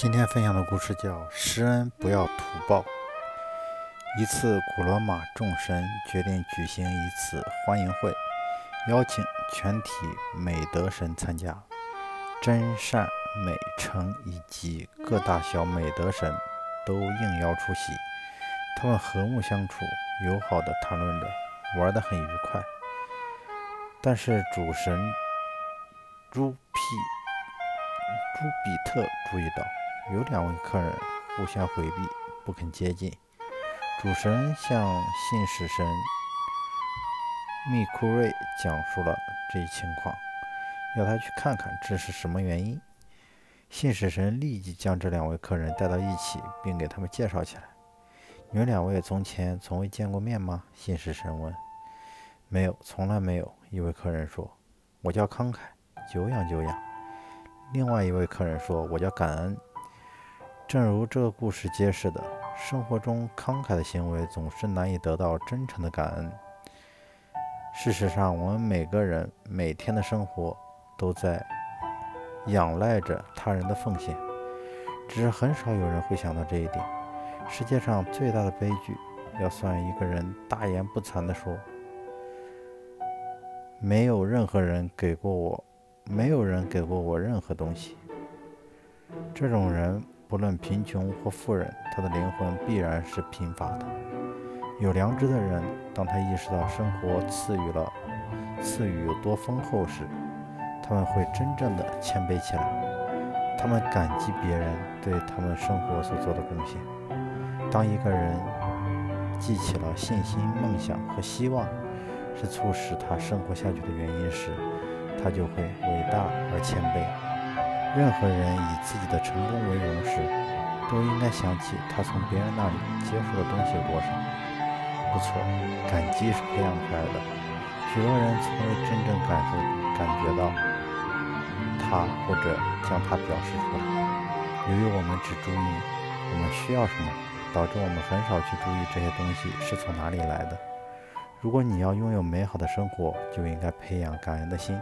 今天分享的故事叫《施恩不要图报》。一次，古罗马众神决定举行一次欢迎会，邀请全体美德神参加。真善美诚以及各大小美德神都应邀出席。他们和睦相处，友好地谈论着，玩得很愉快。但是主神朱庇朱比特注意到。有两位客人互相回避，不肯接近。主神向信使神密库瑞讲述了这一情况，要他去看看这是什么原因。信使神立即将这两位客人带到一起，并给他们介绍起来。你们两位从前从未见过面吗？信使神问。没有，从来没有。一位客人说：“我叫慷慨，久仰久仰。”另外一位客人说：“我叫感恩。”正如这个故事揭示的，生活中慷慨的行为总是难以得到真诚的感恩。事实上，我们每个人每天的生活都在仰赖着他人的奉献，只是很少有人会想到这一点。世界上最大的悲剧，要算一个人大言不惭地说：“没有任何人给过我，没有人给过我任何东西。”这种人。不论贫穷或富人，他的灵魂必然是贫乏的。有良知的人，当他意识到生活赐予了赐予有多丰厚时，他们会真正的谦卑起来。他们感激别人对他们生活所做的贡献。当一个人记起了信心、梦想和希望是促使他生活下去的原因时，他就会伟大而谦卑。任何人以自己的成功为荣时，都应该想起他从别人那里接受的东西有多少。不错，感激是培养出来的。许多人从未真正感受、感觉到它，或者将它表示出来。由于我们只注意我们需要什么，导致我们很少去注意这些东西是从哪里来的。如果你要拥有美好的生活，就应该培养感恩的心。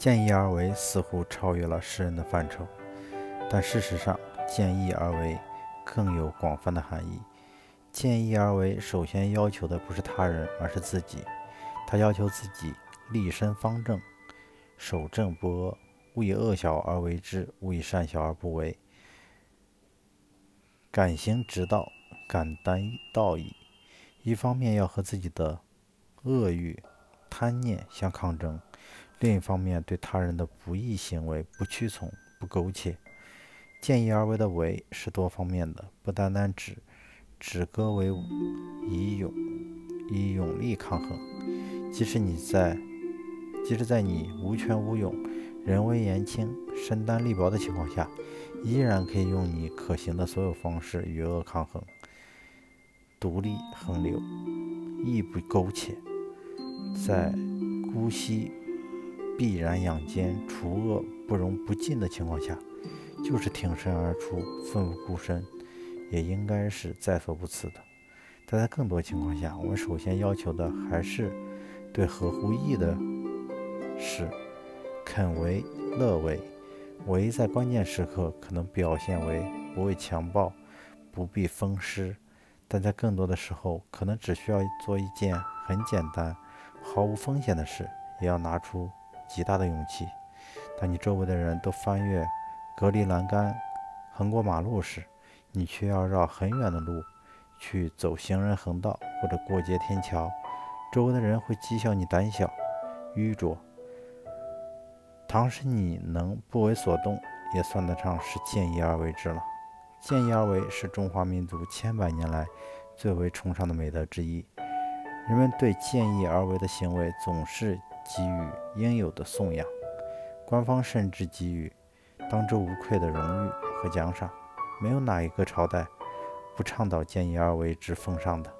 见义而为似乎超越了诗人的范畴，但事实上，见义而为更有广泛的含义。见义而为首先要求的不是他人，而是自己。他要求自己立身方正，守正不阿，勿以恶小而为之，勿以善小而不为。敢行直道，敢担道义。一方面要和自己的恶欲、贪念相抗争。另一方面，对他人的不义行为不屈从、不苟且，见义而为的为是多方面的，不单单指止戈为武，以勇以勇力抗衡。即使你在，即使在你无权无勇、人微言轻、身单力薄的情况下，依然可以用你可行的所有方式与恶抗衡，独立横流，亦不苟且，在姑息。必然养奸除恶不容不进的情况下，就是挺身而出奋不顾身，也应该是在所不辞的。但在更多情况下，我们首先要求的还是对合乎义的事肯为乐为。为在关键时刻可能表现为不畏强暴、不避风湿，但在更多的时候，可能只需要做一件很简单、毫无风险的事，也要拿出。极大的勇气。当你周围的人都翻越隔离栏杆、横过马路时，你却要绕很远的路去走行人横道或者过街天桥，周围的人会讥笑你胆小、愚拙。倘使你能不为所动，也算得上是见义而为之了。见义而为是中华民族千百年来最为崇尚的美德之一。人们对见义而为的行为总是。给予应有的颂扬，官方甚至给予当之无愧的荣誉和奖赏。没有哪一个朝代不倡导见义而为之奉上的。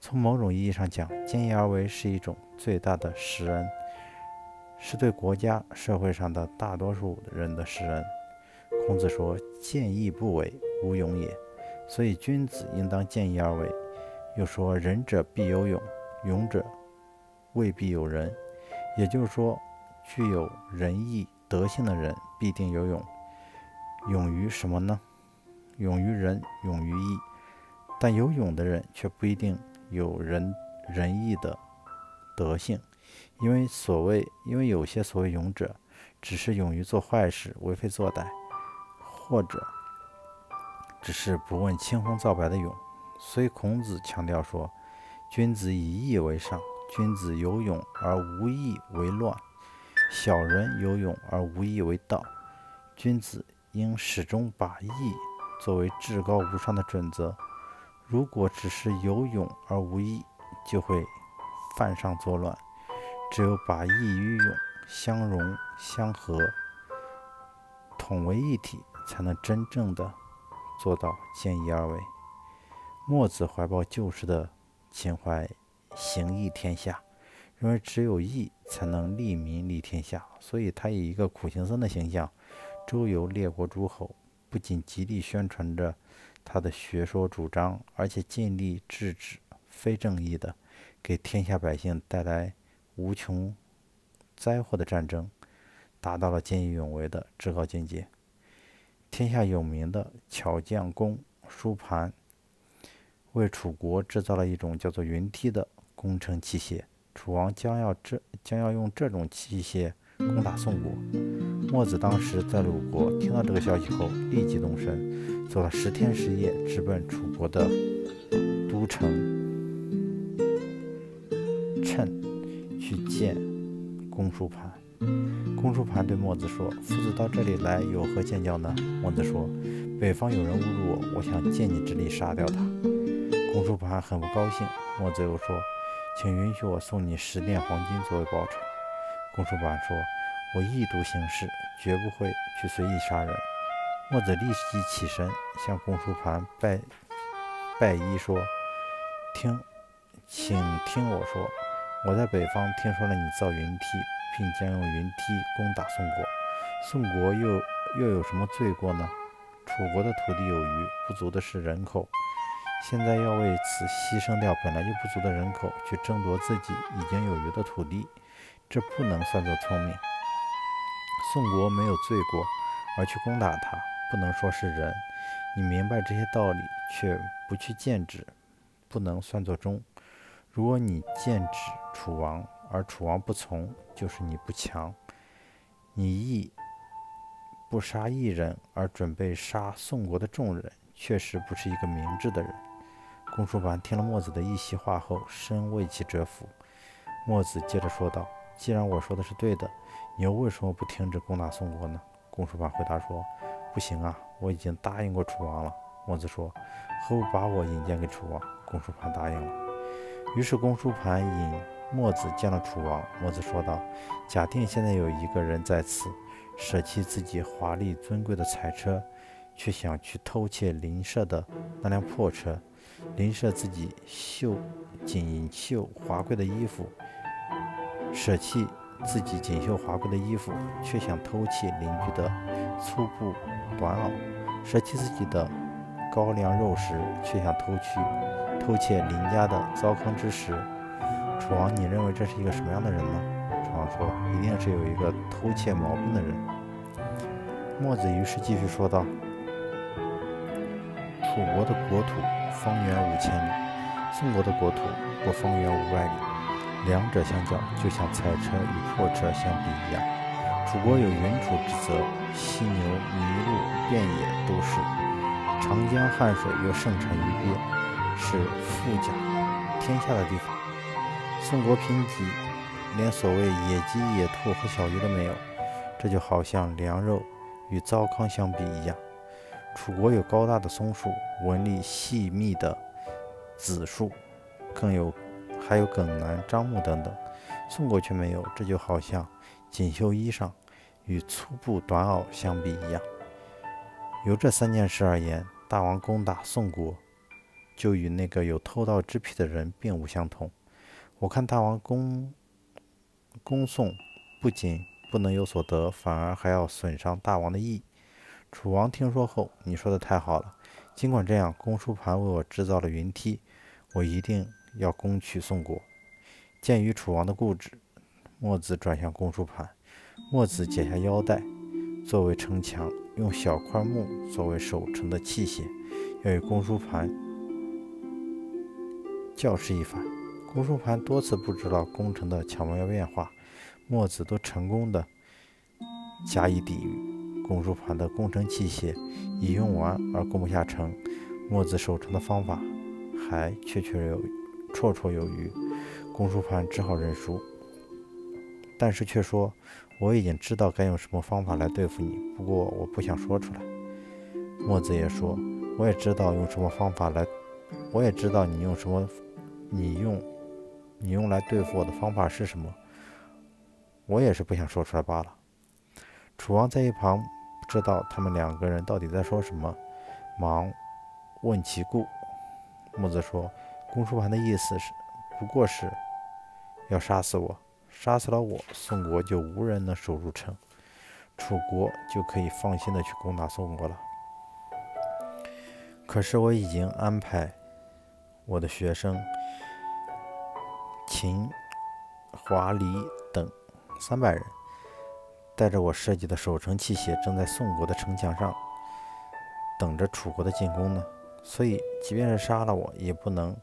从某种意义上讲，见义而为是一种最大的施恩，是对国家社会上的大多数人的施恩。孔子说：“见义不为，无勇也。”所以君子应当见义而为。又说：“仁者必有勇，勇者未必有仁。”也就是说，具有仁义德性的人必定有勇，勇于什么呢？勇于仁，勇于义。但有勇的人却不一定有仁仁义的德性，因为所谓，因为有些所谓勇者，只是勇于做坏事、为非作歹，或者只是不问青红皂白的勇。所以孔子强调说：“君子以义为上。君子有勇而无义为乱，小人有勇而无义为道。君子应始终把义作为至高无上的准则。如果只是有勇而无义，就会犯上作乱。只有把义与勇相融相合，统为一体，才能真正的做到见义而为。”墨子怀抱旧时的情怀，行义天下，认为只有义才能利民利天下，所以他以一个苦行僧的形象，周游列国诸侯，不仅极力宣传着他的学说主张，而且尽力制止非正义的、给天下百姓带来无穷灾祸的战争，达到了见义勇为的至高境界。天下有名的巧匠工书盘。为楚国制造了一种叫做云梯的工程器械，楚王将要这将要用这种器械攻打宋国。墨子当时在鲁国，听到这个消息后，立即动身，走了十天十夜，直奔楚国的都城趁去见公叔盘。公叔盘对墨子说：“夫子到这里来有何见教呢？”墨子说：“北方有人侮辱我，我想借你之力杀掉他。”公叔盘很不高兴，墨子又说：“请允许我送你十锭黄金作为报酬。”公叔盘说：“我一独行事，绝不会去随意杀人。”墨子立即起身向公叔盘拜拜揖说：“听，请听我说，我在北方听说了你造云梯，并将用云梯攻打宋国。宋国又又有什么罪过呢？楚国的土地有余，不足的是人口。”现在要为此牺牲掉本来就不足的人口，去争夺自己已经有余的土地，这不能算作聪明。宋国没有罪过，而去攻打他，不能说是仁。你明白这些道理，却不去谏止，不能算作忠。如果你谏止楚王，而楚王不从，就是你不强。你义不杀一人，而准备杀宋国的众人，确实不是一个明智的人。公叔盘听了墨子的一席话后，深为其折服。墨子接着说道：“既然我说的是对的，你又为什么不停止攻打宋国呢？”公叔盘回答说：“不行啊，我已经答应过楚王了。”墨子说：“何不把我引荐给楚王？”公叔盘答应了。于是公叔盘引墨子见了楚王。墨子说道：“假定现在有一个人在此，舍弃自己华丽尊贵的彩车，却想去偷窃邻舍的那辆破车。”邻舍自己绣锦绣华贵的衣服，舍弃自己锦绣华贵的衣服，却想偷窃邻居的粗布短袄；舍弃自己的高粱肉食，却想偷去偷窃邻家的糟糠之食。楚王，你认为这是一个什么样的人呢？楚王说：“一定是有一个偷窃毛病的人。”墨子于是继续说道：“楚国的国土。”方圆五千里，宋国的国土不方圆五百里，两者相较，就像彩车与破车相比一样。楚国有云楚之泽，犀牛、麋鹿遍野都是；长江汉水又盛产于鳖，是富甲天下的地方。宋国贫瘠，连所谓野鸡、野兔和小鱼都没有，这就好像粮肉与糟糠相比一样。楚国有高大的松树，纹理细密的紫树，更有还有耿楠、樟木等等。宋国却没有，这就好像锦绣衣裳与粗布短袄相比一样。由这三件事而言，大王攻打宋国，就与那个有偷盗之癖的人并无相同。我看大王攻攻宋，不仅不能有所得，反而还要损伤大王的义。楚王听说后，你说的太好了。尽管这样，公输盘为我制造了云梯，我一定要攻取宋国。鉴于楚王的固执，墨子转向公输盘。墨子解下腰带，作为城墙，用小块木作为守城的器械，要与公输盘较试一番。公输盘多次不知道工程的巧妙变化，墨子都成功的加以抵御。公输盘的工程器械已用完而攻不下城，墨子守城的方法还确确有绰绰有余。公输盘只好认输，但是却说：“我已经知道该用什么方法来对付你，不过我不想说出来。”墨子也说：“我也知道用什么方法来，我也知道你用什么，你用。”你用来对付我的方法是什么？我也是不想说出来罢了。楚王在一旁不知道他们两个人到底在说什么，忙问其故。木子说：“公输盘的意思是，不过是要杀死我，杀死了我，宋国就无人能守住城，楚国就可以放心的去攻打宋国了。可是我已经安排我的学生。”秦、华、黎等三百人带着我设计的守城器械，正在宋国的城墙上等着楚国的进攻呢。所以，即便是杀了我，也不能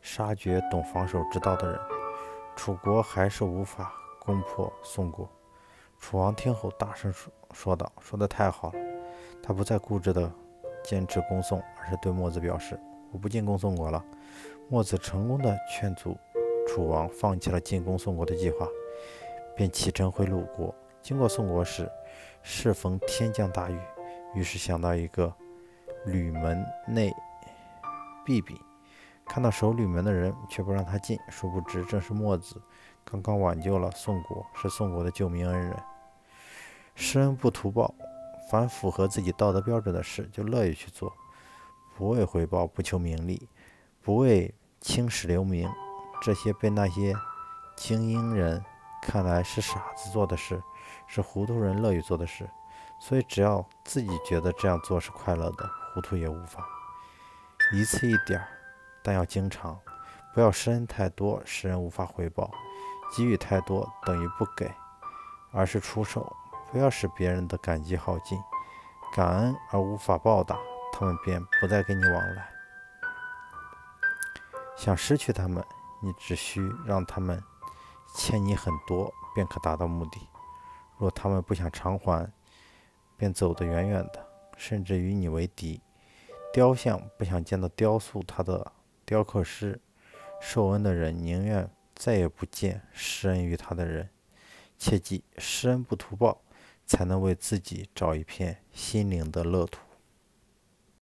杀绝懂防守之道的人。楚国还是无法攻破宋国。楚王听后，大声说说道：“说的太好了！”他不再固执地坚持攻宋，而是对墨子表示：“我不进攻宋国了。”墨子成功地劝阻。楚王放弃了进攻宋国的计划，便启程回鲁国。经过宋国时，适逢天降大雨，于是想到一个吕门内避避。看到守吕门的人，却不让他进，殊不知正是墨子，刚刚挽救了宋国，是宋国的救命恩人。施恩不图报，凡符合自己道德标准的事，就乐意去做，不为回报，不求名利，不为青史留名。这些被那些精英人看来是傻子做的事，是糊涂人乐于做的事。所以，只要自己觉得这样做是快乐的，糊涂也无妨。一次一点儿，但要经常。不要施恩太多，使人无法回报；给予太多，等于不给，而是出手。不要使别人的感激耗尽，感恩而无法报答，他们便不再跟你往来。想失去他们。你只需让他们欠你很多，便可达到目的。若他们不想偿还，便走得远远的，甚至与你为敌。雕像不想见到雕塑他的雕刻师，受恩的人宁愿再也不见施恩于他的人。切记，施恩不图报，才能为自己找一片心灵的乐土。